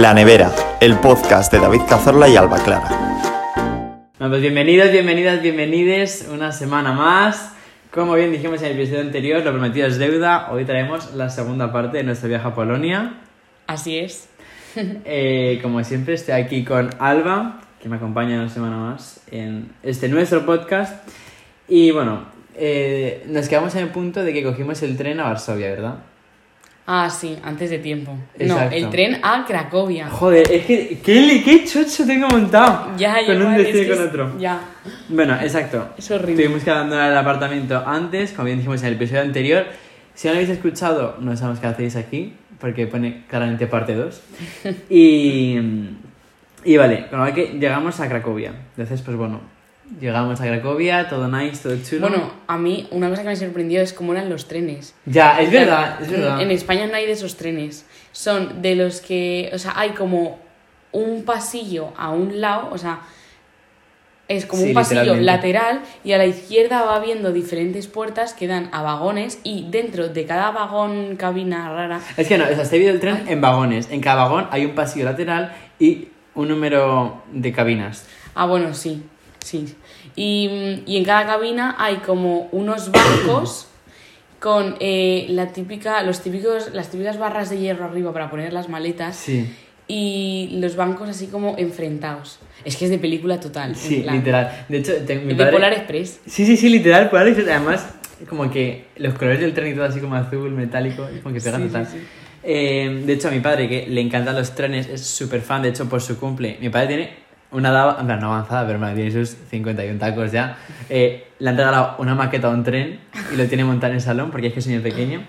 La Nevera, el podcast de David Cazorla y Alba Clara. Bueno, pues bienvenidos, bienvenidas, bienvenides una semana más. Como bien dijimos en el episodio anterior, lo prometido es deuda. Hoy traemos la segunda parte de nuestro viaje a Polonia. Así es. Eh, como siempre, estoy aquí con Alba, que me acompaña una semana más en este nuestro podcast. Y bueno, eh, nos quedamos en el punto de que cogimos el tren a Varsovia, ¿verdad? Ah, sí, antes de tiempo. Exacto. No, el tren a Cracovia. Joder, es que qué, qué chocho tengo montado. Ya, con un igual, destino y con otro. Ya. Bueno, exacto. Es horrible. Tuvimos que abandonar el apartamento antes, como bien dijimos en el episodio anterior. Si no lo habéis escuchado, no sabemos qué hacéis aquí, porque pone claramente parte 2. Y, y vale, con lo que llegamos a Cracovia. Entonces, pues bueno, llegamos a Cracovia, todo nice, todo chulo. Bueno, a mí una cosa que me sorprendió es cómo eran los trenes. ya, es verdad, es verdad. En España no hay de esos trenes. Son de los que, o sea, hay como un pasillo a un lado, o sea, es como Sí, un pasillo lateral y a la izquierda va habiendo diferentes puertas que dan a vagones y dentro de cada vagón cabina rara Es que no, o sea, está dividido el tren en vagones. En cada vagón hay un pasillo lateral y un número de cabinas. Ah, bueno, sí, sí. Y, y en cada cabina hay como unos bancos con eh, la típica, los típicos, las típicas barras de hierro arriba para poner las maletas Sí. y los bancos así como enfrentados. Es que es de película total. Sí, literal. De hecho, te- mi De padre... Polar Express. Sí, sí, sí, literal, Polar Express. Además, como que los colores del tren y todo así como azul, metálico, como que pega Sí, total. sí, sí. Eh, de hecho, a mi padre, que le encantan los trenes, es súper fan, de hecho, por su cumple. Mi padre tiene una edad, no avanzada, pero bueno, tiene sus 51 tacos ya. Eh, le han regalado una maqueta a un tren y lo tiene montado en el salón porque es que es muy pequeño.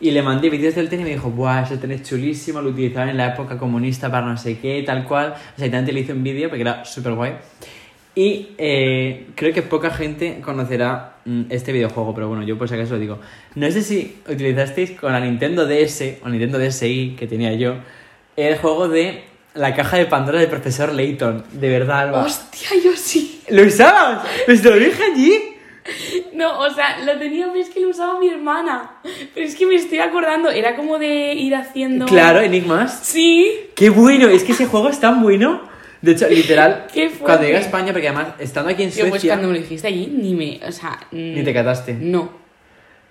Y le mandé vídeos del tren y me dijo, ¡buah, ese tren es chulísimo! Lo utilizaban en la época comunista para no sé qué, tal cual. O sea, también le hice un vídeo porque era súper guay. Y eh, creo que poca gente conocerá mm, este videojuego, pero bueno, yo por si acaso lo digo. No sé si utilizasteis con la Nintendo DS o Nintendo DSi que tenía yo el juego de la caja de Pandora del profesor Layton. De verdad, Alba. ¡Hostia, yo sí! ¿Lo usabas? Pues te lo dije allí. No, o sea, lo tenía, pero es que lo usaba mi hermana. Pero es que me estoy acordando, era como de ir haciendo... Claro, Enigmas. Sí, ¡Qué bueno! Es que ese juego es tan bueno. De hecho, literal, Qué fuerte. cuando llegué a España, porque además, estando aquí en Tío, pues Suecia, cuando me lo dijiste allí, ni me. O sea. ni te cataste. No.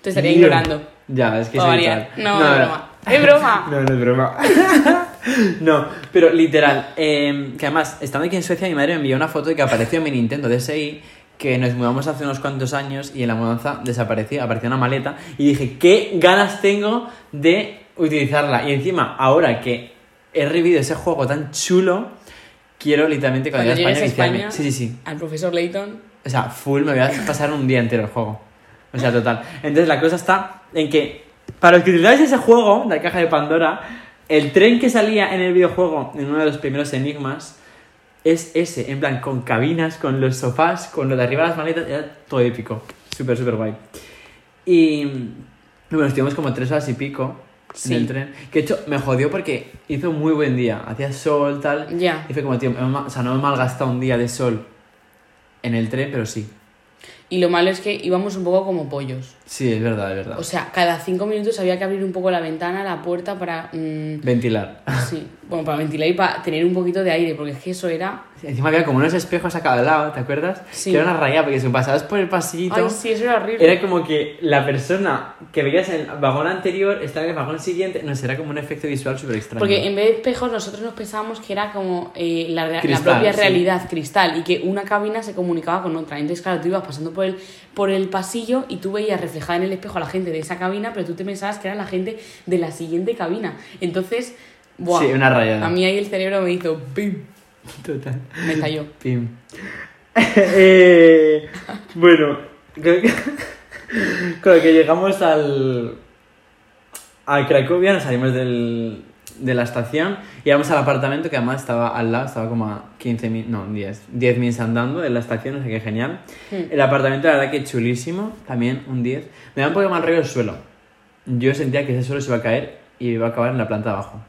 Te estaría ignorando. Ya, es que soy variar. tal. No, es broma. Es broma. No, no es broma. no, pero literal, eh, que además, estando aquí en Suecia, mi madre me envió una foto de que apareció en mi Nintendo DSi, que nos mudamos hace unos cuantos años y en la mudanza desapareció, apareció una maleta y dije, ¿qué ganas tengo de utilizarla? Y encima, ahora que he revivido ese juego tan chulo, quiero literalmente cuando, Cuando llegue a España, España. Sí, sí, sí. al profesor Layton. O sea, full, me voy a pasar un día entero el juego. O sea, total. Entonces la cosa está en que, para los que utilizáis ese juego, la caja de Pandora, el tren que salía en el videojuego, en uno de los primeros enigmas, es ese, en plan, con cabinas, con los sofás, con lo de arriba de las maletas, era todo épico. Súper, súper guay. Y bueno, estuvimos como tres horas y pico Sí. en el tren. Que de hecho me jodió porque hizo muy buen día. Hacía sol, tal. Ya. Y fue como, tío, o sea, no me he malgastado un día de sol en el tren, pero sí. Y lo malo es que íbamos un poco como pollos. Sí, es verdad, es verdad. O sea, cada cinco minutos había que abrir un poco la ventana, la puerta para. mm, Ventilar. sí. Bueno, para ventilar y para tener un poquito de aire, porque es que eso era. Encima había como unos espejos a cada lado, ¿te acuerdas? Sí. Que era una rayada, porque si pasabas por el pasillito, Ay, sí, eso era horrible. era como que la persona que veías en el vagón anterior estaba en el vagón siguiente. No sé, era como un efecto visual súper extraño. Porque en vez de espejos nosotros nos pensábamos que era como eh, la, rea- la Cristal, propia sí. realidad, cristal, y que una cabina se comunicaba con otra. Entonces, claro, tú ibas pasando por el, por el pasillo y tú veías reflejada en el espejo a la gente de esa cabina, pero tú te pensabas que era la gente de la siguiente cabina. Entonces, buah, Sí, una rayada. a mí ahí el cerebro me hizo ¡pim! Total. Me estalló. Pim. Eh, bueno, creo que, con lo que llegamos al, a Cracovia, nos salimos del, de la estación y vamos al apartamento que además estaba al lado, estaba como a 15 mil, no, 10, 10 minutos andando de la estación, no sé qué genial. Hmm. El apartamento, la verdad que chulísimo, también un 10. Me da un poco mal rollo el suelo. Yo sentía que ese suelo se iba a caer y iba a acabar en la planta de abajo.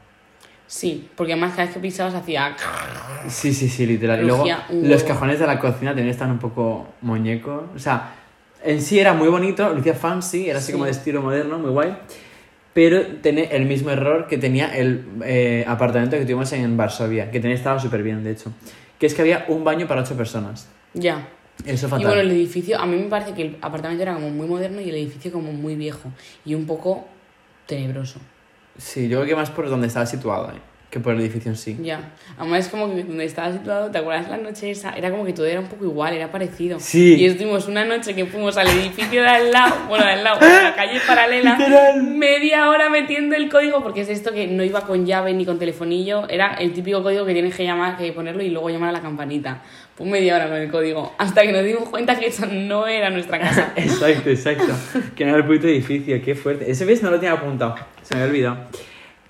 Sí, porque además cada vez que pisabas hacía... Sí, sí, sí, literal. Y luego los cajones de la cocina también están un poco muñecos. O sea, en sí era muy bonito, lucía fancy, era así Sí. como de estilo moderno, muy guay. Pero tiene el mismo error que tenía el eh, apartamento que tuvimos en Varsovia, que tenía estaba súper bien, de hecho. Que es que había un baño para ocho personas. Ya. Eso Y fatal. bueno, el edificio, a mí me parece que el apartamento era como muy moderno y el edificio como muy viejo y un poco tenebroso. Sí, yo creo que más por donde estaba situado, eh, que por el edificio en sí. Ya. Además es como que donde estaba situado, ¿te acuerdas la noche esa? Era como que todo era un poco igual, era parecido. Sí. Y estuvimos una noche que fuimos al edificio de al lado, bueno, de al lado, a la calle paralela, Literal. media hora metiendo el código, porque es esto que no iba con llave ni con telefonillo, era el típico código que tienes que llamar, que ponerlo y luego llamar a la campanita. Pues media hora con el código, hasta que nos dimos cuenta que eso no era nuestra casa. Exacto, exacto. que no era el puto edificio, qué fuerte. Ese ves no lo tenía apuntado, se me había olvidado.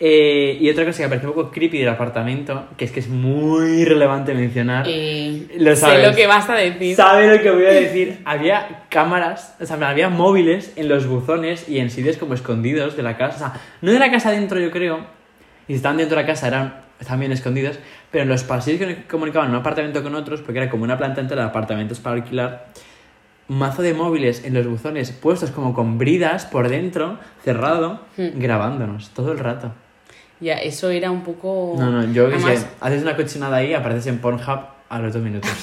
Eh, y otra cosa que me parece un poco creepy del apartamento, que es que es muy relevante mencionar. Eh, Lo sé sabes. lo que vas a decir. ¿Sabe lo que voy a decir? Había cámaras, o sea, había móviles en los buzones y en sitios como escondidos de la casa. O sea, no de la casa dentro, yo creo. Y si estaban dentro de la casa, eran también escondidos. Pero en los pasillos que comunicaban un apartamento con otros, porque era como una planta entera de apartamentos para alquilar, mazo de móviles en los buzones puestos como con bridas por dentro, cerrado, Hmm. grabándonos todo el rato. Ya, eso era un poco... No, no, yo que Además, sé, haces una cochinada ahí, apareces en Pornhub a los dos minutos.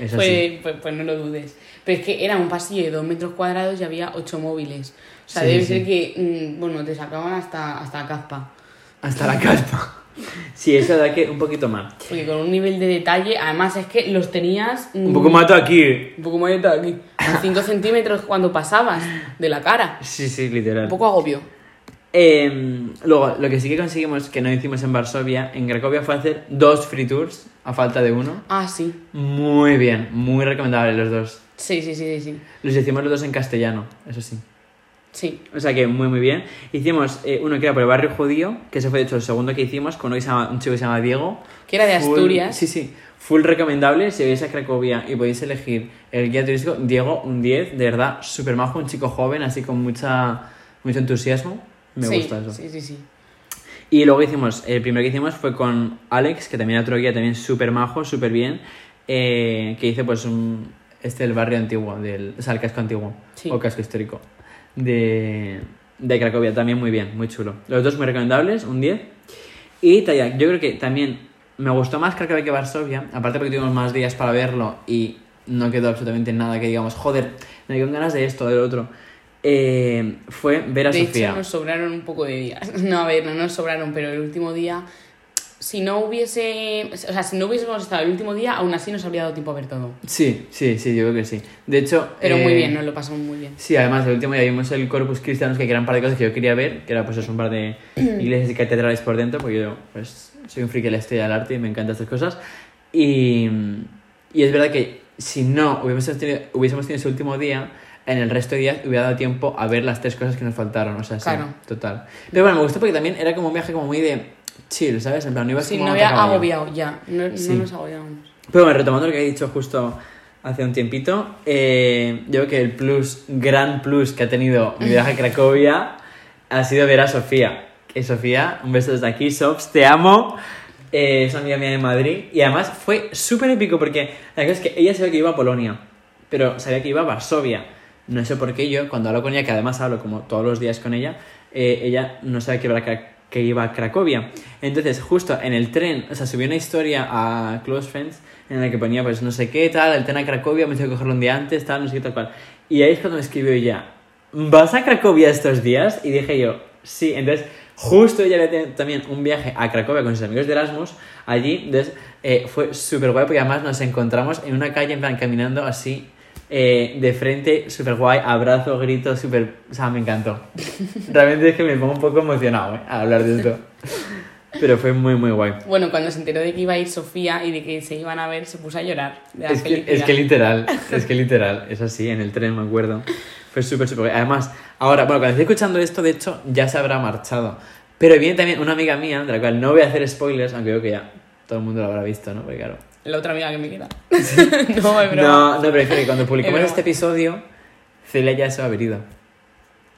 Es así. Pues, pues, pues no lo dudes. Pero es que era un pasillo de dos metros cuadrados y había ocho móviles. O sea, Sí, debe sí. ser que, mm, bueno, te sacaban hasta, hasta caspa. Hasta la caspa. Sí, eso da que un poquito más. Porque con un nivel de detalle, además es que los tenías... mm, Un poco más aquí. Un poco más de aquí. A 5 centímetros cuando pasabas de la cara. Sí, sí, literal. Un poco agobio. Eh, luego, lo que sí que conseguimos, que no hicimos en Varsovia, en Cracovia fue hacer dos free tours, a falta de uno. Ah, sí. Muy bien, muy recomendable los dos. Sí, sí, sí, sí. Los hicimos los dos en castellano, eso sí. Sí. O sea que muy, muy bien. Hicimos eh, uno que era por el barrio judío, que ese fue de hecho el segundo que hicimos, con se un chico que se llama Diego. Que era de Full- Asturias. Sí, sí. Full recomendable. Si vais a Cracovia y podéis elegir el guía turístico, Diego, un 10, de verdad, súper majo, un chico joven, así con mucha, mucho entusiasmo. Me sí, gusta eso. Sí, sí, sí. Y luego hicimos, el primero que hicimos fue con Alex, que también era otro guía también súper majo, súper bien, eh, que hice pues un, este el barrio antiguo, del, o sea, el casco antiguo, Sí. o casco histórico, de, de Cracovia, también muy bien, muy chulo. Los dos muy recomendables, un 10. Y Tayak, yo creo que también me gustó más Cracovia que Varsovia, aparte porque tuvimos más días para verlo y no quedó absolutamente nada que digamos, joder, me quedo con ganas de esto, del otro. Eh, fue ver a de Sofía. hecho, nos sobraron un poco de días. No, a ver, no nos sobraron, pero el último día, si no hubiese, o sea, si no hubiésemos estado el último día, aún así nos habría dado tiempo a ver todo. Sí, sí, sí, yo creo que sí. De hecho... Pero muy eh, bien, nos lo pasamos muy bien. Sí, además, el último día vimos el Corpus Christianus, que eran un par de cosas que yo quería ver, que era pues un par de iglesias y catedrales por dentro, porque yo pues soy un friki de la historia del arte y me encantan estas cosas. Y, y es verdad que si no hubiésemos tenido, hubiésemos tenido ese último día, en el resto de días hubiera dado tiempo a ver las tres cosas que nos faltaron, o sea, sí, Claro. total. Pero bueno, me gustó porque también era como un viaje como muy de chill, ¿sabes? En plan, no ibas Sí, como no a había agobiado ya, no, Sí. no nos agobiábamos. Pero bueno, retomando lo que he dicho justo hace un tiempito, eh, yo creo que el plus, gran plus que ha tenido mi viaje a Cracovia ha sido ver a Sofía. Que Sofía, un beso desde aquí, Sops, te amo. Eh, es una amiga mía de Madrid. Y además fue súper épico porque la cosa es que ella sabía que iba a Polonia, pero sabía que iba a Varsovia. No sé por qué yo, cuando hablo con ella, que además hablo como todos los días con ella, eh, ella no sabe que iba, a Cra- que iba a Cracovia. Entonces, justo en el tren, o sea, subió una historia a Close Friends en la que ponía, pues, no sé qué, tal, el tren a Cracovia, me tengo que cogerlo un día antes, tal, no sé qué, tal cual. Y ahí es cuando me escribió ella, ¿vas a Cracovia estos días? Y dije yo, sí. Entonces, justo ella había también un viaje a Cracovia con sus amigos de Erasmus, allí, entonces, eh, fue súper guay porque además nos encontramos en una calle, en plan, caminando así, eh, de frente, súper guay, abrazo, grito, súper... O sea, me encantó. Realmente es que me pongo un poco emocionado ¿eh? a hablar de esto. Pero fue muy, muy guay. Bueno, cuando se enteró de que iba a ir Sofía y de que se iban a ver, se puso a llorar. de la Es que, felicidad. es que literal, es que literal, es así, en el tren me acuerdo. Fue súper, súper guay. Además, ahora, bueno, cuando estoy escuchando esto, de hecho, ya se habrá marchado. Pero viene también una amiga mía, de la cual no voy a hacer spoilers, aunque creo que ya todo el mundo lo habrá visto, ¿no? Porque claro... La otra amiga que me queda. no, es broma. No, no, pero es que cuando publicamos este episodio, Celia ya se va a haber ido.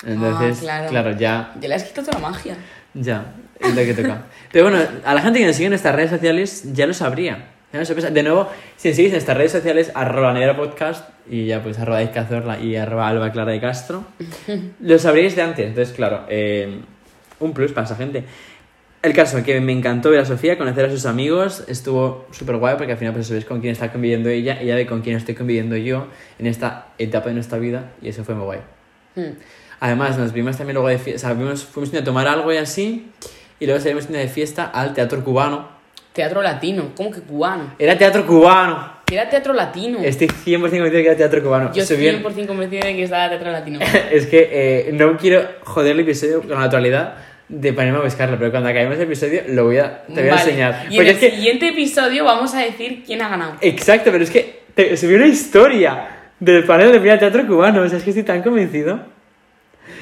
Entonces, Ah, claro. ya, Ya le has quitado toda la magia. ya, es lo que toca. Pero bueno, a la gente que nos sigue en nuestras redes sociales ya lo sabría. Sorpresa. De nuevo, si nos seguís en nuestras redes sociales, arroba Nevera Podcast y ya pues arroba Cazorla y arroba Alba Clara de Castro, lo sabréis de antes. Entonces, claro, eh, un plus para esa gente. El caso, que me encantó ver a Sofía, conocer a sus amigos, estuvo súper guay porque al final pues sabéis con quién está conviviendo ella, ella ve con quién estoy conviviendo yo en esta etapa de nuestra vida y eso fue muy guay. Hmm. Además, nos vimos también luego de fiesta, o sea, fuimos a tomar algo y así, y luego salimos de fiesta al teatro cubano. Teatro latino, ¿cómo que cubano? Era teatro cubano. Era teatro latino. Estoy 100% convencido de que era teatro cubano. Yo estoy vio- 100% convencida de que estaba teatro latino. Es que eh, no quiero joder el episodio con la naturalidad de ponerme a buscarlo, pero cuando acabemos el episodio lo voy a, te voy a Vale. enseñar. Y en el que, siguiente episodio vamos a decir quién ha ganado. exacto, pero es que te, subí una historia del panel de primer teatro cubano, o sea, es que estoy tan convencido.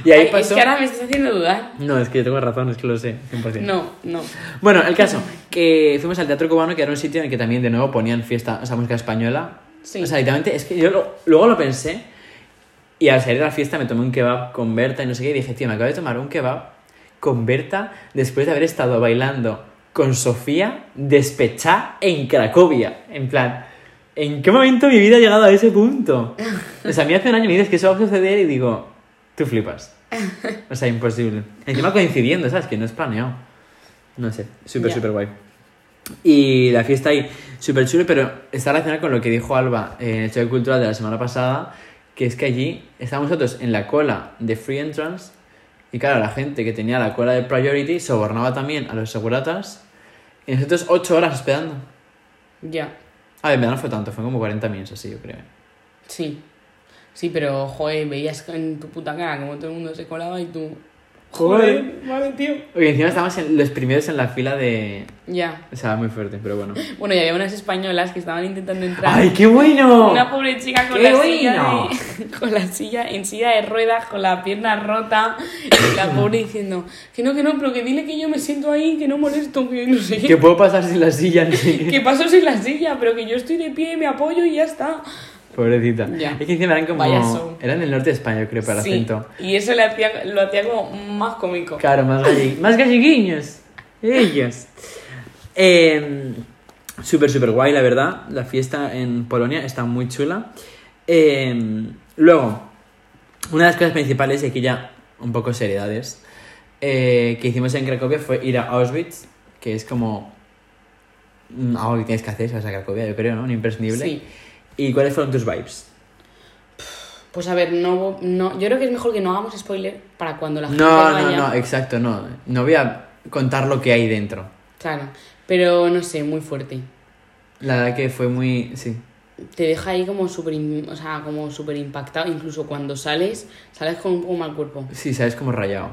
Y ahí Ay, pasó... Es que ahora me estás haciendo dudar. No, es que yo tengo razón, es que lo sé, 100%. No, no. Bueno, el caso, que fuimos al Teatro Cubano, que era un sitio en el que también de nuevo ponían fiesta, o sea, música española. Sí. O sea, literalmente, es que yo lo- luego lo pensé y al salir de la fiesta me tomé un kebab con Berta y no sé qué, y dije, tío, me acabo de tomar un kebab con Berta después de haber estado bailando con Sofía despechada en Cracovia. En plan, ¿en qué momento mi vida ha llegado a ese punto? O sea, a mí hace un año me dices que eso va a suceder y digo, tú flipas. O sea, imposible. Encima coincidiendo, ¿sabes? Que no es planeado. No sé, súper, súper guay. Y la fiesta ahí, súper chulo, pero está relacionada con lo que dijo Alba en el show cultural de la semana pasada, que es que allí estábamos nosotros en la cola de Free Entrance y claro, la gente que tenía la cola de Priority sobornaba también a los seguratas y nosotros ocho horas esperando. Ya. A ver, en no fue tanto, fue como 40 minutos así, yo creo. Sí. Sí, pero, joder, veías en tu puta cara como todo el mundo se colaba y tú... Joder. vale, tío. Porque encima estábamos en- los primeros en la fila de... Ya. O sea, muy fuerte, pero bueno. Bueno, y había unas españolas que estaban intentando entrar. ¡Ay, qué bueno! Una pobre chica con ¡Qué la silla bueno! de- con la silla en silla de ruedas, con la pierna rota, y la pobre diciendo que no, que no, pero que dile que yo me siento ahí, que no molesto, que no sé Que puedo pasar sin la silla, no sé. Que paso sin la silla, pero que yo estoy de pie, me apoyo y ya está. Pobrecita. Ya. Es que encima eran como... Vaya show. Eran del norte de España, yo creo, para Sí, acento. y eso le hacía, lo hacía como más cómico. Claro, más, galli- más galliguiños. Ellos. Eh, súper, súper guay, la verdad. La fiesta en Polonia está muy chula. Eh, luego, una de las cosas principales, y aquí ya un poco seriedades, eh, que hicimos en Cracovia fue ir a Auschwitz, que es como mm, algo que tienes que hacer, ¿sabes? A Cracovia, yo creo, ¿no? Un imprescindible. Sí. ¿Y cuáles fueron tus vibes? Pues a ver, no, no, yo creo que es mejor que no hagamos spoiler para cuando la gente No, vaya. no, no, exacto, no. No voy a contar lo que hay dentro. Claro, pero no sé, muy fuerte. La verdad que fue muy... Sí. Te deja ahí como súper o sea, como impactado, incluso cuando sales, sales con un poco mal cuerpo. Sí, sabes como rayado.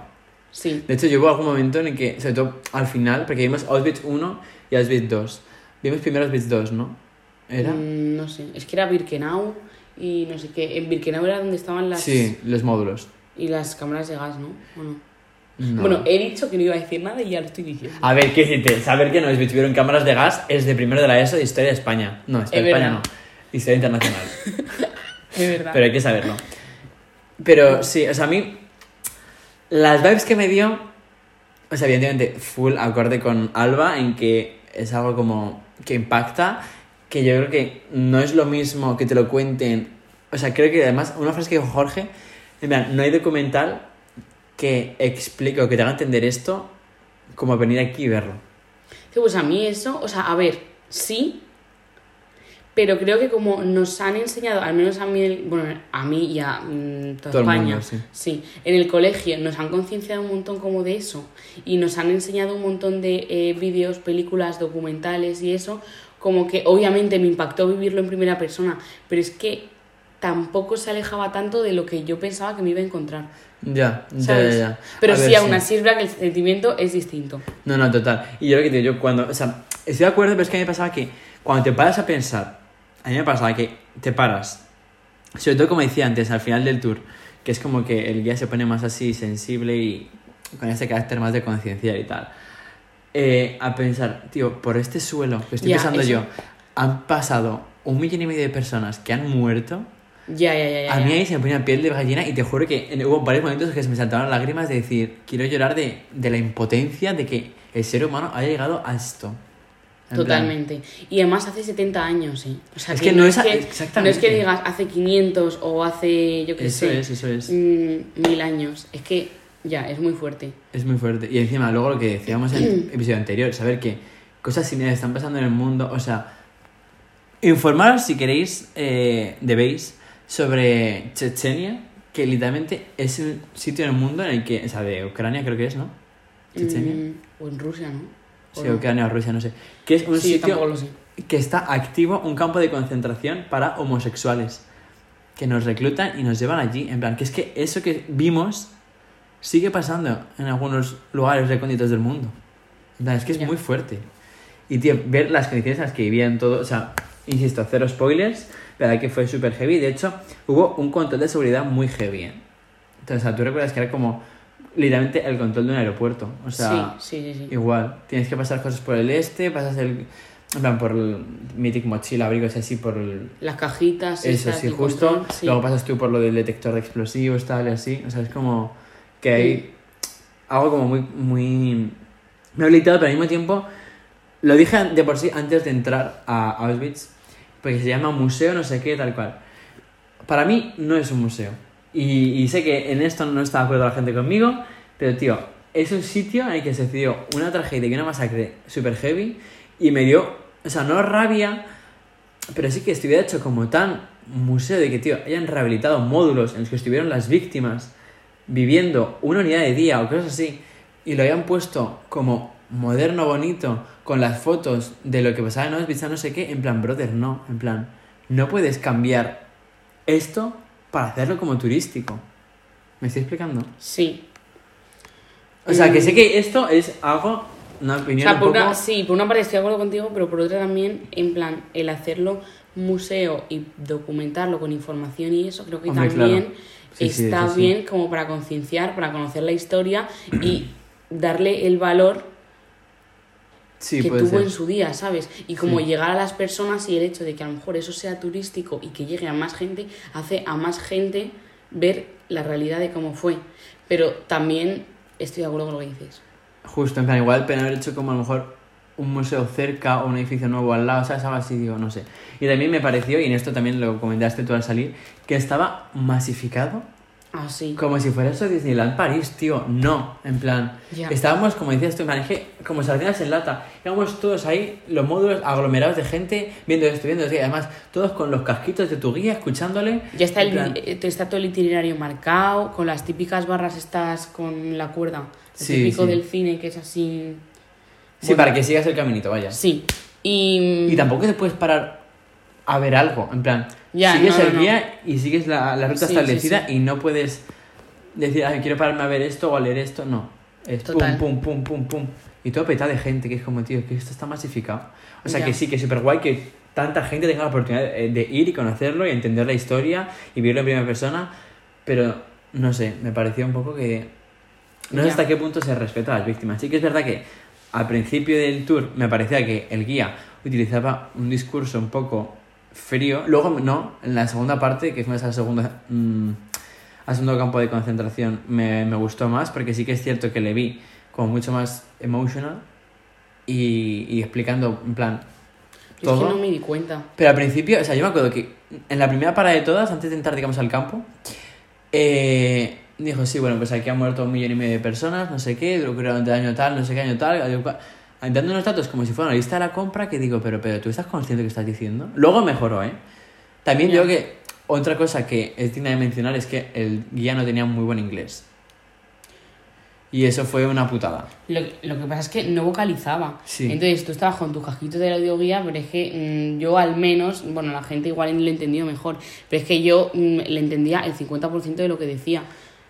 Sí. De hecho, yo hubo algún momento en el que, sobre todo al final, porque vimos Auschwitz 1 y Auschwitz 2. Vimos primero Auschwitz 2, ¿no? ¿Era? Mm, no sé, es que era Birkenau y no sé qué. En Birkenau era donde estaban las... Sí, los módulos. Y las cámaras de gas, ¿no? Bueno. No. Bueno, he dicho que no iba a decir nada y ya lo estoy diciendo. A ver, ¿qué decirte? Saber que Auschwitz tuvieron cámaras de gas es de primero de la ESO de Historia de España. No, Historia Es de España verdad. no. Historia Internacional. De verdad. Pero hay que saberlo. Pero sí, o sea, a mí. Las vibes que me dio. O sea, evidentemente, full acorde con Alba, en que es algo como. que impacta. Que yo creo que no es lo mismo que te lo cuenten. O sea, creo que además, una frase que dijo Jorge. En plan, no hay documental que explique o que te haga entender esto como venir aquí y verlo. Sí, pues a mí eso, o sea, a ver, sí, pero creo que como nos han enseñado, al menos a mí, bueno, a mí y a mm, toda Todo el España, mundo, sí. en el colegio nos han concienciado un montón como de eso y nos han enseñado un montón de eh, vídeos, películas, documentales y eso, como que obviamente me impactó vivirlo en primera persona, pero es que tampoco se alejaba tanto de lo que yo pensaba que me iba a encontrar. Ya, ya, ¿sabes? ya, ya. Pero A sí, ver, aún así es verdad que el sentimiento es distinto. No, no, total. Y yo lo que te digo, yo cuando. O sea, estoy de acuerdo, pero es que a mí me pasaba que cuando te paras a pensar, a mí me pasaba que te paras, sobre todo como decía antes, al final del tour, que es como que el guía se pone más así sensible y con ese carácter más de conciencia y tal. Eh, a pensar, tío, por este suelo que estoy Ya, pisando eso. yo, han pasado un millón y medio de personas que han muerto. Ya, ya, ya. ya, A mí ahí se me ponía piel de gallina y te juro que hubo varios momentos que se me saltaban lágrimas de decir, quiero llorar de, de la impotencia de que el ser humano haya llegado a esto. En plan, Totalmente. Y además hace 70 años, ¿eh? O sea, Es que no es a- que. No es que digas hace 500 o hace, yo qué Eso sé, es, eso es. mm, mil años. Es que ya, es muy fuerte. Es muy fuerte. Y encima, luego lo que decíamos en el episodio anterior, saber que cosas similares están pasando en el mundo. O sea, informaros si queréis, eh, debéis, sobre Chechenia, que literalmente es un sitio en el mundo en el que, o sea, de Ucrania creo que es, ¿no? Chechenia. Mm, o en Rusia, ¿no? ¿O Sí, no? Ucrania o Rusia, no sé. Que es un Sí, sitio tampoco lo sé. que está activo, un campo de concentración para homosexuales. Que nos reclutan y nos llevan allí. En plan, que es que eso que vimos sigue pasando en algunos lugares recónditos del mundo. Es que es Ya. muy fuerte. Y, tío, ver las condiciones en las que vivían todo, o sea, insisto, cero spoilers, pero que fue súper heavy. De hecho, hubo un control de seguridad muy heavy. ¿eh? Entonces, o sea, tú recuerdas que era como literalmente el control de un aeropuerto. O sea, sí, sí, sí. Igual, tienes que pasar cosas por el este, pasas el. En plan, por el mítico mochila, abrigos así, por el. Las cajitas, Eso esas, sí, justo. control. Luego pasas tú por lo del detector de explosivos, tal y así. O sea, es como que hay algo como muy. muy. Me ha habilitado, pero al mismo tiempo. Lo dije de por sí antes de entrar a Auschwitz, porque se llama museo, no sé qué, tal cual. Para mí no es un museo. Y, y sé que en esto no está de acuerdo la gente conmigo, pero tío, es un sitio en el que se dio una tragedia y una masacre super heavy y me dio, o sea, no rabia, pero sí que estuviera hecho como tan museo de que, tío, hayan rehabilitado módulos en los que estuvieron las víctimas viviendo una unidad de día o cosas así y lo hayan puesto como moderno, bonito, con las fotos de lo que pasaba en Auschwitz, no sé qué, en plan, brother, no, en plan, no puedes cambiar esto para hacerlo como turístico. ¿Me estoy explicando? Sí. O sea, que Mm. sé que esto es algo, una O opinión sea, un por poco... una, sí, por una parte estoy de acuerdo contigo, pero por otra también, en plan, el hacerlo museo y documentarlo con información y eso, creo que Hombre, también claro. Sí, está sí. bien como para concienciar, para conocer la historia y darle el valor Sí, que tuvo ser. en su día, ¿sabes? Y como Sí. llegar a las personas y el hecho de que a lo mejor eso sea turístico y que llegue a más gente, hace a más gente ver la realidad de cómo fue. Pero también estoy de acuerdo con lo que dices. Justo, en plan, igual pena haber hecho como a lo mejor un museo cerca o un edificio nuevo al lado, ¿sabes? Algo así, digo, no sé. Y también me pareció, y en esto también lo comentaste tú al salir, que estaba masificado Así. como si fuera eso Disneyland París, tío. No, en plan, Ya. estábamos, como decías tú, que como sardinas en lata. Íbamos todos ahí, los módulos aglomerados de gente, viendo esto, viendo esto, y además todos con los casquitos de tu guía, escuchándole. Ya está, el, plan, eh, está todo el itinerario marcado, con las típicas barras estas con la cuerda. El Sí, típico sí. del cine que es así. Sí, Bueno, para que sigas el caminito, vaya. Sí. Y. Y tampoco te puedes parar a ver algo, en plan, Ya, sigues no, el no. guía y sigues la, la ruta Sí, establecida sí. y no puedes decir, ay, quiero pararme a ver esto o a leer esto, no. Es Total. pum, pum, pum, pum, pum. Y todo petado de gente, que es como, tío, que esto está masificado. O sea, Ya. que sí, que es súper guay que tanta gente tenga la oportunidad de, de ir y conocerlo y entender la historia y vivirlo en primera persona, pero no sé, me pareció un poco que... No sé hasta qué punto se respeta a las víctimas. Sí que es verdad que al principio del tour me parecía que el guía utilizaba un discurso un poco frío. Luego, no, en la segunda parte, que fue esa segunda, mm, al segundo campo de concentración, me, me gustó más, porque sí que es cierto que le vi como mucho más emotional y, y explicando, en plan, yo es que todo. no me di cuenta. Pero al principio, o sea, yo me acuerdo que en la primera parada de todas, antes de entrar, digamos, al campo, eh, dijo, sí, bueno, pues aquí han muerto un millón y medio de personas, no sé qué, durante el año tal, no sé qué año tal, año cual- dando unos datos como si fuera una lista de la compra que digo, pero, pero, ¿tú estás consciente de lo que estás diciendo? Luego mejoró, ¿eh? También Ya. yo que otra cosa que es digna de mencionar es que el guía no tenía muy buen inglés. Y eso fue una putada. Lo, lo que pasa es que no vocalizaba. Sí. Entonces tú estabas con tus casquitos del audioguía, pero es que mm, yo al menos, bueno, la gente igual lo he entendido mejor, pero es que yo mm, le entendía el 50% de lo que decía.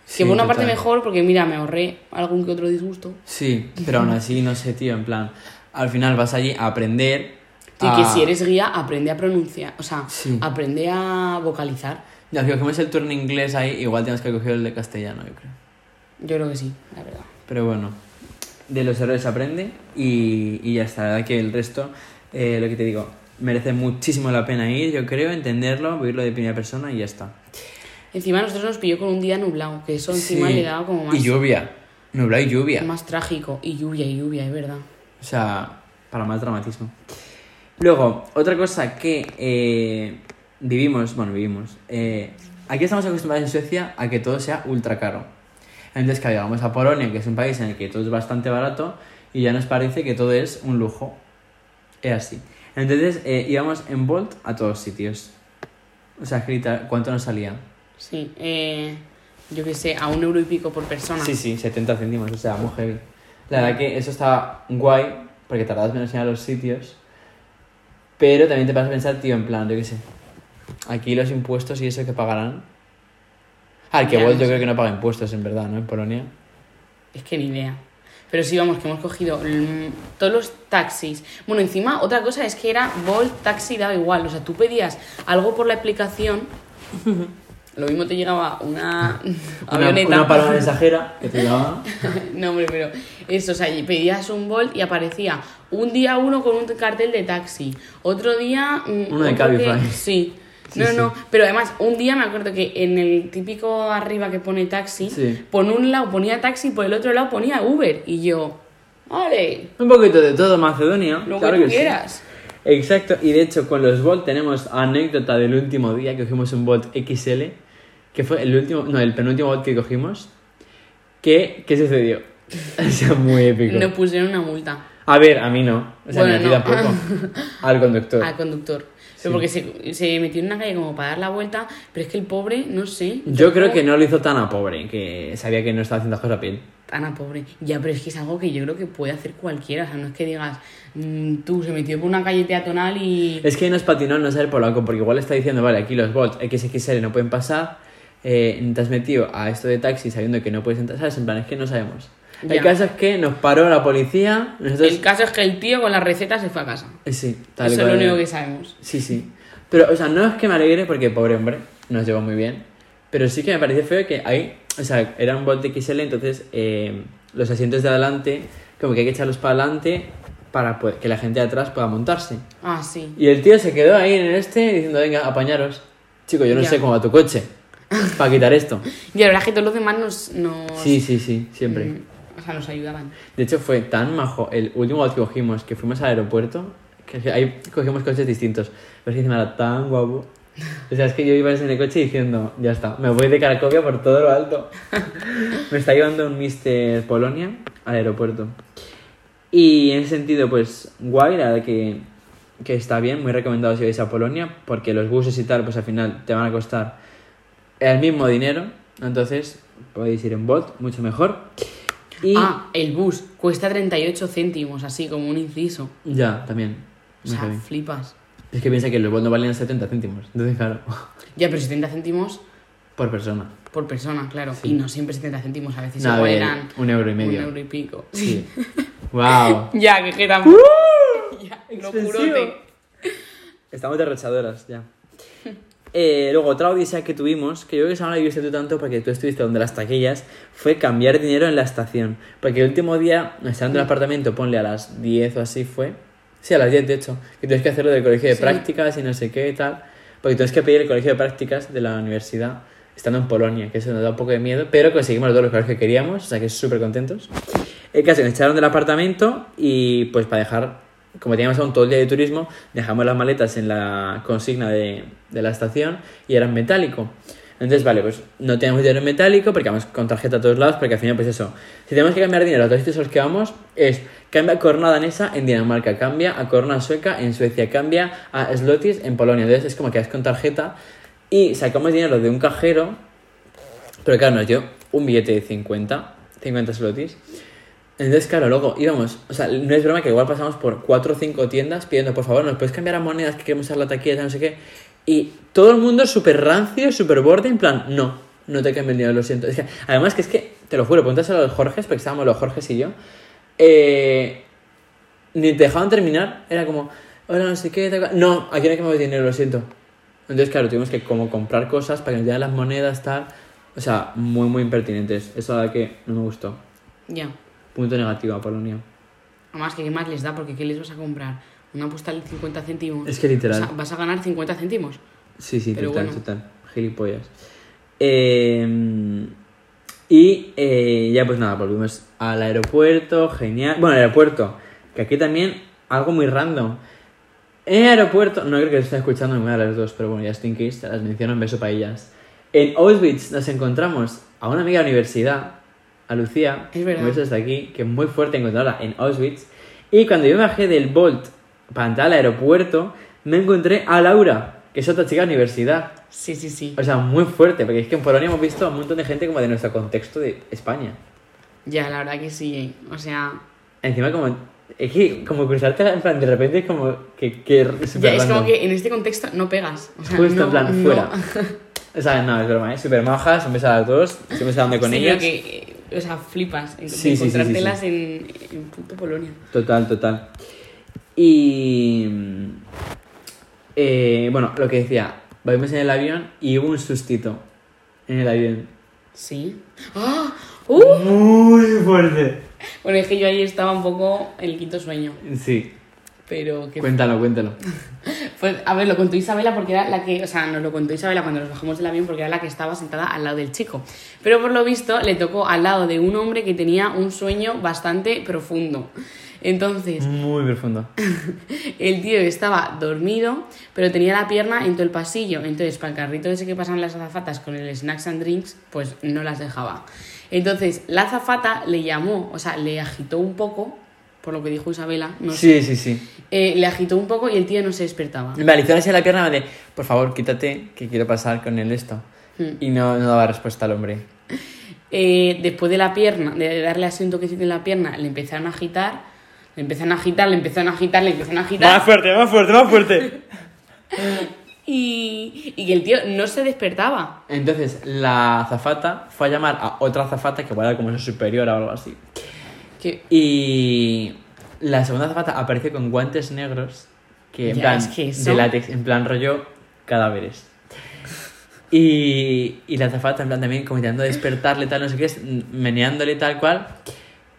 Sí, que por una parte mejor, porque mira, me ahorré algún que otro disgusto. Sí, pero aún así, no sé, tío, en plan, al final vas allí a aprender. Y a- que si eres guía, aprende a pronunciar, o sea. Sí. aprende a vocalizar. Ya, si cogemos el turno inglés ahí, igual tienes que coger el de castellano, yo creo. Yo creo que sí, la verdad. Pero bueno, de los errores aprende y, y ya está. La verdad que el resto, eh, lo que te digo, merece muchísimo la pena ir, yo creo, entenderlo, vivirlo de primera persona y ya está. Encima a nosotros nos pilló con un día nublado, que eso encima Sí. le daba como más, Y lluvia, nublado y lluvia. más trágico. Y lluvia, y lluvia, es verdad. O sea, para más dramatismo. Luego, otra cosa que eh, vivimos, bueno, vivimos, eh, aquí estamos acostumbrados en Suecia a que todo sea ultra caro. Entonces, que llegamos a Polonia, que es un país en el que todo es bastante barato, y ya nos parece que todo es un lujo. Es así. Entonces, eh, íbamos en Bolt a todos sitios. O sea, escrita, ¿cuánto nos salía? Sí, eh, yo qué sé, a un euro y pico por persona. Sí, sí, 70 céntimos, o sea, muy heavy. La verdad que eso está guay, porque tardabas menos en ir a los sitios, pero también te vas a pensar, tío, en plan, yo qué sé, aquí los impuestos y eso que pagarán. Ah, el que no yo creo que no paga impuestos, en verdad, ¿no? En Polonia. Es que ni idea. Pero sí, vamos, que hemos cogido todos los taxis. Bueno, encima, otra cosa es que era Bolt, taxi, daba igual. O sea, tú pedías algo por la aplicación, lo mismo te llegaba una Una, avioneta. una paloma mensajera que te daba. no, hombre, pero eso, o sea, y pedías un Bolt y aparecía un día uno con un cartel de taxi, otro día... mm, Uno de que- Cabify. Sí. Sí, no, sí. no, pero además, un día me acuerdo que en el típico arriba que pone taxi, Sí. por un lado ponía taxi, por el otro lado ponía Uber. Y yo, vale, Un poquito de todo, Macedonia. lo claro que tú sí. quieras. Exacto, y de hecho con los Bolt tenemos anécdota del último día que cogimos un Bolt XL, que fue el último, no, el penúltimo Bolt que cogimos. ¿Qué, qué sucedió? o sea, muy épico. Nos pusieron una multa A ver, a mí no, o sea, Bueno, ni a ti no. tampoco. Al conductor. al conductor. Sí. Pero porque se, se metió en una calle como para dar la vuelta, pero es que el pobre, no sé. Yo creo que no lo hizo tan a pobre, que sabía que no estaba haciendo las cosas bien. Tan a pobre. Ya, pero es que es algo que yo creo que puede hacer cualquiera. O sea, no es que digas, mm, tú se metió por una calle peatonal y. Es que nos patinó no ser polaco, porque igual está diciendo, vale, aquí los Bolt XXL no pueden pasar, eh, te has metido a esto de taxi sabiendo que no puedes entrar, ¿sabes? En plan, es que no sabemos. El Ya. caso es que nos paró la policía, nosotros... El caso es que el tío con la receta se fue a casa. Eh, Sí, tal Eso es lo único que sabemos. Sí, sí. Pero, o sea, no es que me alegre porque, pobre hombre, nos llevó muy bien. Pero sí que me pareció feo que ahí, o sea, era un Bolt XL, entonces eh, los asientos de adelante, como que hay que echarlos para adelante para pues, que la gente de atrás pueda montarse. Ah, sí. Y el tío se quedó ahí en este diciendo, venga, apañaros. Chico, yo no Ya. sé cómo va tu coche para quitar esto. Y la verdad es que todos los demás nos. nos Sí, sí, sí, siempre. mm, O sea, nos ayudaban. De hecho, fue tan majo el último que cogimos que fuimos al aeropuerto que ahí cogimos coches distintos. Pero es que encima era tan guapo. O sea, es que yo iba en el coche diciendo, ya está, me voy de Cracovia por todo lo alto. me está llevando un Mr. Polonia al aeropuerto. Y en ese sentido, pues guay, la que, que está bien, muy recomendado si vais a Polonia, porque los buses y tal, pues al final te van a costar el mismo dinero. Entonces, podéis ir en Bolt, mucho mejor. Y Ah, el bus cuesta 38 céntimos, así como un inciso. ya, también. O sea, flipas. Es que piensa que los Bolt no valían 70 céntimos. Entonces, claro, Ya, pero 70 céntimos por persona. por persona, claro. Sí. Y no siempre 70 céntimos, a veces No, a igual ver, eran un euro y medio. un euro y pico. Sí. wow. Ya, que quedan. ya, expensivo. locurote. Estamos derrochadoras ya. Eh, luego, otra odisea que tuvimos, que yo creo que esa no la viste tú tanto porque tú estuviste donde las taquillas, fue cambiar dinero en la estación. Porque el último día, estando en el apartamento, ponle a las 10 o así fue. Sí, a las 10 de hecho. Que tienes que hacerlo del colegio de Sí. prácticas y no sé qué y tal. Porque tienes que pedir el colegio de prácticas de la universidad estando en Polonia, que eso nos da un poco de miedo, pero conseguimos todos los colegios que queríamos, o sea que súper contentos. El caso nos echaron del apartamento y pues para dejar, como teníamos aún todo el día de turismo, dejamos las maletas en la consigna de, de la estación y eran metálico. Entonces, vale, pues no tenemos dinero en metálico porque vamos con tarjeta a todos lados, porque al final, pues eso, si tenemos que cambiar dinero a todos sitios a los que vamos, es cambia corona danesa en Dinamarca, cambia a corona sueca en Suecia, cambia a slotis en Polonia. Entonces, es como que vas con tarjeta y sacamos dinero de un cajero, pero claro, nos dio un billete de 50, 50 slotis. Entonces, claro, luego íbamos, o sea, no es broma que igual pasamos por cuatro o cinco tiendas pidiendo, por favor, ¿nos puedes cambiar a monedas que queremos usar la taquilla, no sé qué? Y todo el mundo súper rancio, súper borde, en plan, no, no te cambio el dinero, lo siento. Es que, además que es que, te lo juro, pregúntaselo a los Jorges, porque estábamos los Jorges y yo, eh, ni te dejaban terminar, era como, hola, no sé qué, cual. no, aquí no mover dinero, lo siento. Entonces, claro, tuvimos que como comprar cosas para que nos dieran las monedas, tal. O sea, muy, muy impertinentes. Eso la que no me gustó. Ya. Punto negativo a Polonia. Además, que ¿qué más les da? Porque ¿qué les vas a comprar? ¿Una postal de 50 céntimos? Es que literal. Vas a ganar 50 céntimos. Sí, sí, Pero total, bueno. total. Gilipollas. Eh, y eh, ya pues nada, volvimos al aeropuerto, genial. Bueno, al aeropuerto, que aquí también algo muy random. En el aeropuerto, no creo que esté escuchando ninguna de las dos, pero bueno, ya estoy en case, te las menciono, un beso para ellas. En Auschwitz nos encontramos a una amiga de la universidad, a Lucía, Es verdad. desde aquí, que es muy fuerte encontrarla en Auschwitz. Y cuando yo bajé del Bolt para entrar al aeropuerto, me encontré a Laura, que es otra chica de universidad. Sí, sí, sí. O sea, muy fuerte, porque es que en Polonia hemos visto a un montón de gente como de nuestro contexto de España. Ya, la verdad que sí. eh. O sea, Encima como... Es que como cruzarte en plan, de repente es como que... que ya es como que en este contexto no pegas. O sea, Justo no- en plan, no- fuera. O sea, no, es broma, ¿eh? Súper majas, un beso a las dos, siempre se dando con Sí, ellas. que, eh, o sea, flipas en, Sí, sí, sí, sí, encontrártelas En, en puto Polonia. Total, total. Y... eh, bueno, lo que decía, vamos en el avión y hubo un sustito en el avión. Sí. ¡Ah! ¡Uh! Muy fuerte. Bueno, es que yo ahí estaba un poco en el quinto sueño. Sí, Pero que cuéntalo, cuéntalo. Pues, a ver, lo contó Isabela porque era la que, o sea, nos lo contó Isabela cuando nos bajamos del avión porque era la que estaba sentada al lado del chico. Pero por lo visto le tocó al lado de un hombre que tenía un sueño bastante profundo. Entonces, Muy profundo. el tío estaba dormido, pero tenía la pierna en todo el pasillo. Entonces, para el carrito ese que pasan las azafatas con el snacks and drinks, pues no las dejaba. Entonces, la azafata le llamó, o sea, le agitó un poco, por lo que dijo Isabela, no sé, Sí, sí, sí. eh, le agitó un poco y el tío no se despertaba. Me alizó así la pierna de, por favor, quítate, que quiero pasar con él esto. Hmm. Y no, no daba respuesta al hombre. Eh, después de la pierna, de darle así un toquecito en la pierna, le empezaron a agitar, le empezaron a agitar, le empezaron a agitar, le empezaron a agitar. fuerte, más fuerte, más fuerte. Y, y que el tío no se despertaba. Entonces, la azafata fue a llamar a otra azafata que igual era como su superior o algo así. Que, Y la segunda azafata apareció con guantes negros que en Ya, plan es que eso- de látex, en plan rollo cadáveres. Y, y la azafata en plan también como intentando despertarle tal, no sé qué, es, meneándole tal cual.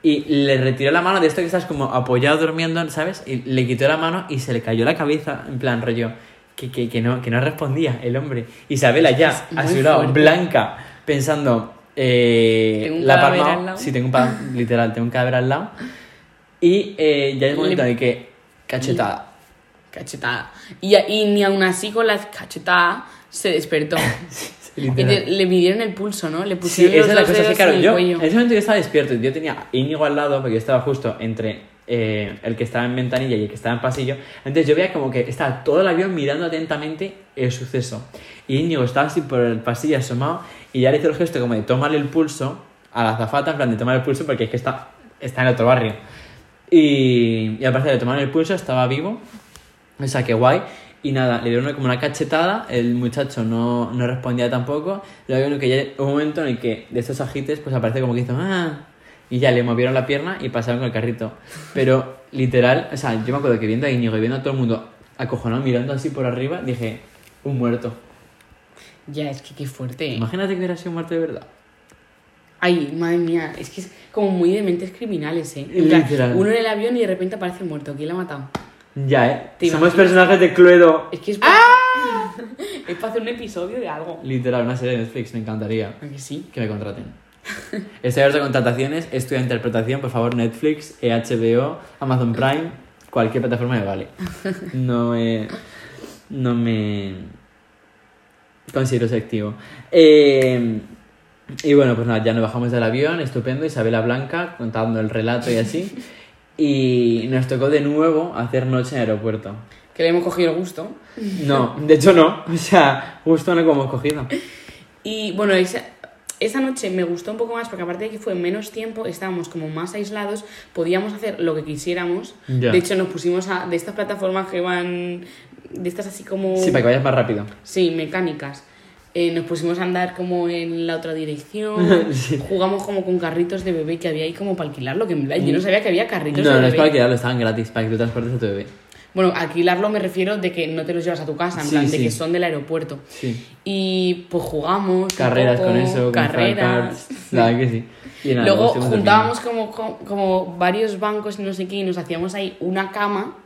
Y le retiró la mano de esto que estás como apoyado durmiendo, ¿sabes? Y le quitó la mano y se le cayó la cabeza, en plan rollo, que, que, que no, que no respondía el hombre. Isabela ya, a su lado, blanca, pensando, eh, Tengo un la cadáver palma, al lado. sí, tengo un pa- literal, tengo un cadáver al lado. Y eh, ya es el momento Le- de que, cachetada. cachetada. Y, y ni aún así con la cachetada se despertó. Y Literal. le, midieron el pulso, ¿no? Le Sí, pusieron esa los es la cosa, dedos claro, en el yo, cuello. en ese momento yo estaba despierto, yo tenía Íñigo al lado, porque yo estaba justo entre eh, el que estaba en ventanilla y el que estaba en pasillo, entonces yo veía como que estaba todo el avión mirando atentamente el suceso, y Íñigo estaba así por el pasillo asomado, y ya le hizo el gesto como de tomarle el pulso a la azafata, en plan de tomar el pulso, porque es que está, está en otro barrio, y, y al parecer de tomar el pulso estaba vivo, o sea, que guay. Y nada, le dieron como una cachetada, el muchacho no, no respondía tampoco. Luego que ya un momento en el que de estos agites pues aparece como que hizo ¡ah! Y ya le movieron la pierna y pasaron con el carrito. Pero literal, o sea, yo me acuerdo que viendo a Íñigo y viendo a todo el mundo acojonado mirando así por arriba, dije, un muerto. Ya, es que qué fuerte. Imagínate que hubiera sido un muerto de verdad. Ay, madre mía, es que es como muy de mentes criminales, ¿eh? En plan, Literal. uno en el avión y de repente aparece muerto. ¿Quién lo ha matado? Ya, ¿eh? ¿Te Somos imaginas? personajes de Cluedo. Es que es para... ¡Ah! es para hacer un episodio de algo. Literal, una serie de Netflix, me encantaría. ¿A que sí? Que me contraten. Estoy abierto a contrataciones, estudio interpretación, por favor, Netflix, eh, HBO, Amazon Prime, cualquier plataforma me vale. No me. No me. Considero selectivo. Eh, y bueno, pues nada, ya nos bajamos del avión, estupendo, Isabela Blanca contando el relato y así. Y nos tocó de nuevo hacer noche en el aeropuerto. Que le hemos cogido el gusto. No, de hecho no, o sea, justo no como hemos cogido. Y bueno, esa, esa noche me gustó un poco más porque aparte de que fue menos tiempo, estábamos como más aislados, podíamos hacer lo que quisiéramos. De hecho, nos pusimos a, de estas plataformas que van, de estas así como... Sí, para que vayas más rápido. Sí, mecánicas. Eh, nos pusimos a andar como en la otra dirección, Sí. jugamos como con carritos de bebé que había ahí como para alquilarlo, que en verdad yo no sabía que había carritos No, de no bebé. es para alquilarlo, estaban gratis, para que tú transportes a tu bebé. Bueno, alquilarlo me refiero de que no te los llevas a tu casa, en Sí, plan de que son del aeropuerto. Sí. Y pues jugamos. Carreras poco, con eso, con carreras. verdad que sí. Y nada, Luego juntábamos como, como, varios bancos y no sé qué y nos hacíamos ahí una cama.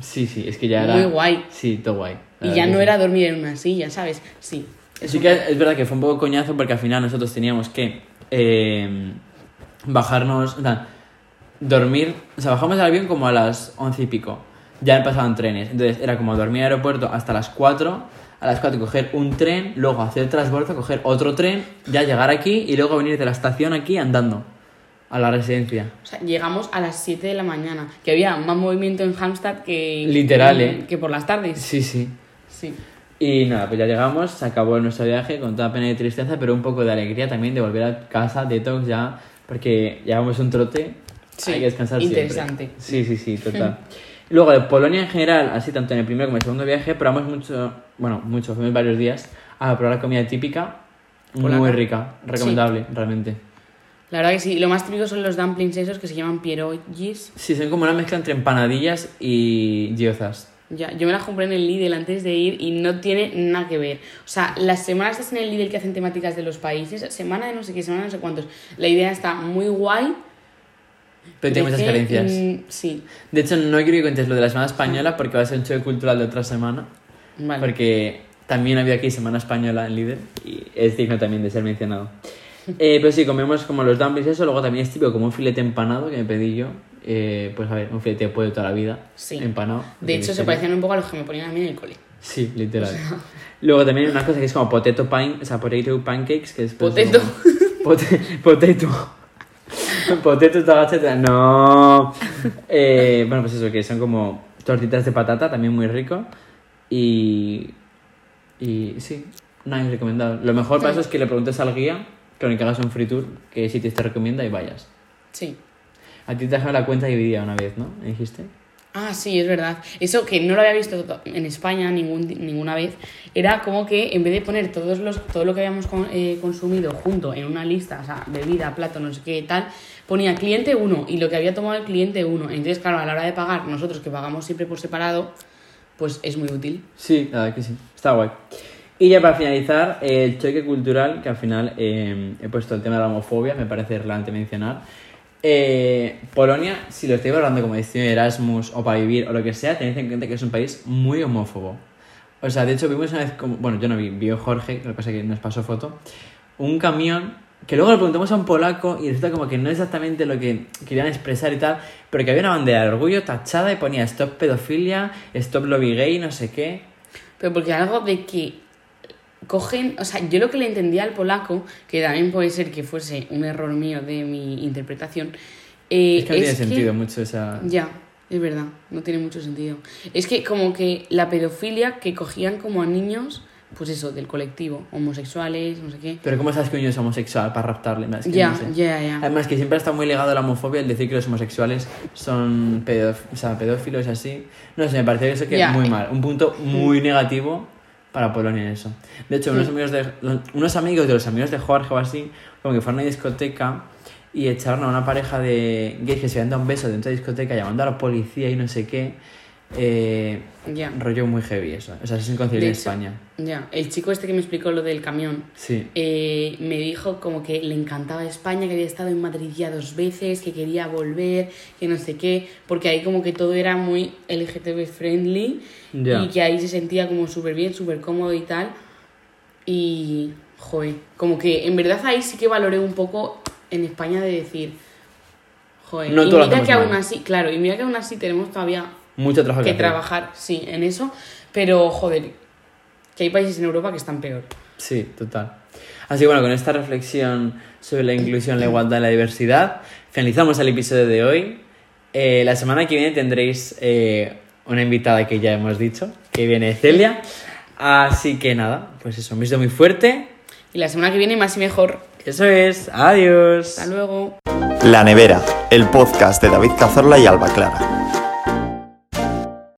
Sí, sí, es que ya era. Muy guay. Sí, todo guay. y ya no sí. era dormir en una silla, ¿sabes? Sí. Sí que es verdad que fue un poco coñazo porque al final nosotros teníamos que eh, bajarnos, o sea, dormir, o sea, bajamos del avión como a las once y pico, ya han pasado trenes, entonces era como dormir en el aeropuerto hasta las 4, a las 4 coger un tren, luego hacer transbordo, coger otro tren, ya llegar aquí y luego venir de la estación aquí andando a la residencia. O sea, llegamos a las 7 de la mañana, que había más movimiento en Hampstead que, Literal, que, ¿eh? que por las tardes. Sí, sí. Sí. Y nada, pues ya llegamos, se acabó nuestro viaje con toda pena y tristeza, pero un poco de alegría también de volver a casa, detox ya, porque llevamos un trote, Sí, hay que descansar interesante. siempre. Sí, sí, sí, total. Luego de Polonia en general, así tanto en el primer como en el segundo viaje, probamos mucho, bueno, mucho, fuimos varios días a probar la comida típica, muy rica, recomendable, realmente. La verdad que sí, lo más típico son los dumplings esos que se llaman pierogis. Sí, son como una mezcla entre empanadillas y gyozas. Ya, yo me las compré en el Lidl antes de ir y no tiene nada que ver. O sea, las semanas en el Lidl que hacen temáticas de los países, semana de no sé qué, semana de no sé cuántos. La idea está muy guay. Pero tiene muchas carencias. mm, sí, De hecho, no quiero que cuentes lo de la semana española porque va a ser un choque cultural de otra semana. vale. Porque también había aquí Semana Española en líder y es digno también de ser mencionado. Eh, pero sí, comemos como los dumplings eso, luego también es típico como un filete empanado que me pedí yo. Eh, pues a ver, un filete de pollo toda la vida, Sí. empanado. De hecho, se parecían un poco a los que me ponían a mí en el cole. Sí, literal. Luego también hay una cosa que es como potato pine, o sea, potato pancakes, que es... pues, Potato. como- Pote- potato. potato tagacheta, no. Eh, bueno, pues eso, que son como tortitas de patata, también muy rico. Y... Y sí, nada, es recomendado. Lo mejor para eso es que le preguntes al guía, que que hagas un free tour, que si te recomienda y vayas. Sí. A ti te dejaron la cuenta dividida una vez, ¿no? ¿Me dijiste? Ah, sí, es verdad. Eso que no lo había visto to- en España ningún, ninguna vez, era como que en vez de poner todos los, todo lo que habíamos con- eh, consumido junto en una lista, o sea, bebida, plato, no sé qué tal, ponía cliente 1 y lo que había tomado el cliente 1. Entonces, claro, a la hora de pagar, nosotros que pagamos siempre por separado, pues es muy útil. Sí, la verdad que sí. Está guay. Y ya para finalizar, el choque cultural, que al final eh, he puesto el tema de la homofobia, me parece relevante mencionar. Eh, Polonia, si lo estoy valorando como destino de Erasmus o para vivir o lo que sea, tened en cuenta que es un país muy homófobo. O sea, de hecho, vimos una vez, como, bueno, yo no vi, vio Jorge, lo que pasa es que nos pasó foto, un camión que luego le preguntamos a un polaco y resulta como que no es exactamente lo que querían expresar y tal, pero que había una bandera de orgullo tachada y ponía stop pedofilia, stop lobby gay, no sé qué. Pero porque algo de que cogen, o sea, yo lo que le entendía al polaco, que también puede ser que fuese un error mío de mi interpretación, eh, Es que no tiene que- sentido mucho esa... Ya, es verdad, no tiene mucho sentido. Es que como que la pedofilia que cogían como a niños, pues eso, del colectivo, homosexuales, no sé qué. Pero ¿cómo sabes que un niño es homosexual para raptarle? Que Ya, ya, ya. Además que siempre está muy ligado a la homofobia el decir que los homosexuales son pedof- o sea, pedófilos y así. No sé, me parece eso que Ya. es muy mal. Un punto muy negativo para Polonia eso. De hecho, unos amigos de, unos amigos de los amigos de Jorge o así, como que fueron a una discoteca y echaron a una pareja de gays que se habían dado un beso dentro de la discoteca llamando a la policía y no sé qué. Eh, Ya. rollo muy heavy eso. O sea, es inconcebible en España. Ya, el chico este que me explicó lo del camión, Sí. eh, me dijo como que le encantaba España, que había estado en Madrid ya dos veces, que quería volver, que no sé qué, porque ahí como que todo era muy LGTB friendly Ya. y que ahí se sentía como súper bien, súper cómodo y tal. Y, joder, como que en verdad ahí sí que valoré un poco en España de decir, joder, No y mira que aún así, claro, y mira que aún así tenemos todavía Mucho trabajo que hacer. trabajar, sí, en eso, pero joder, que hay países en Europa que están peor. Sí, total. Así que bueno, con esta reflexión sobre la inclusión, la igualdad y la diversidad, finalizamos el episodio de hoy. Eh, la semana que viene tendréis eh, una invitada que ya hemos dicho, que viene Celia. Así que nada, pues eso, un beso muy fuerte. Y la semana que viene más y mejor. Eso es, adiós. Hasta luego. La Nevera, el podcast de David Cazorla y Alba Clara.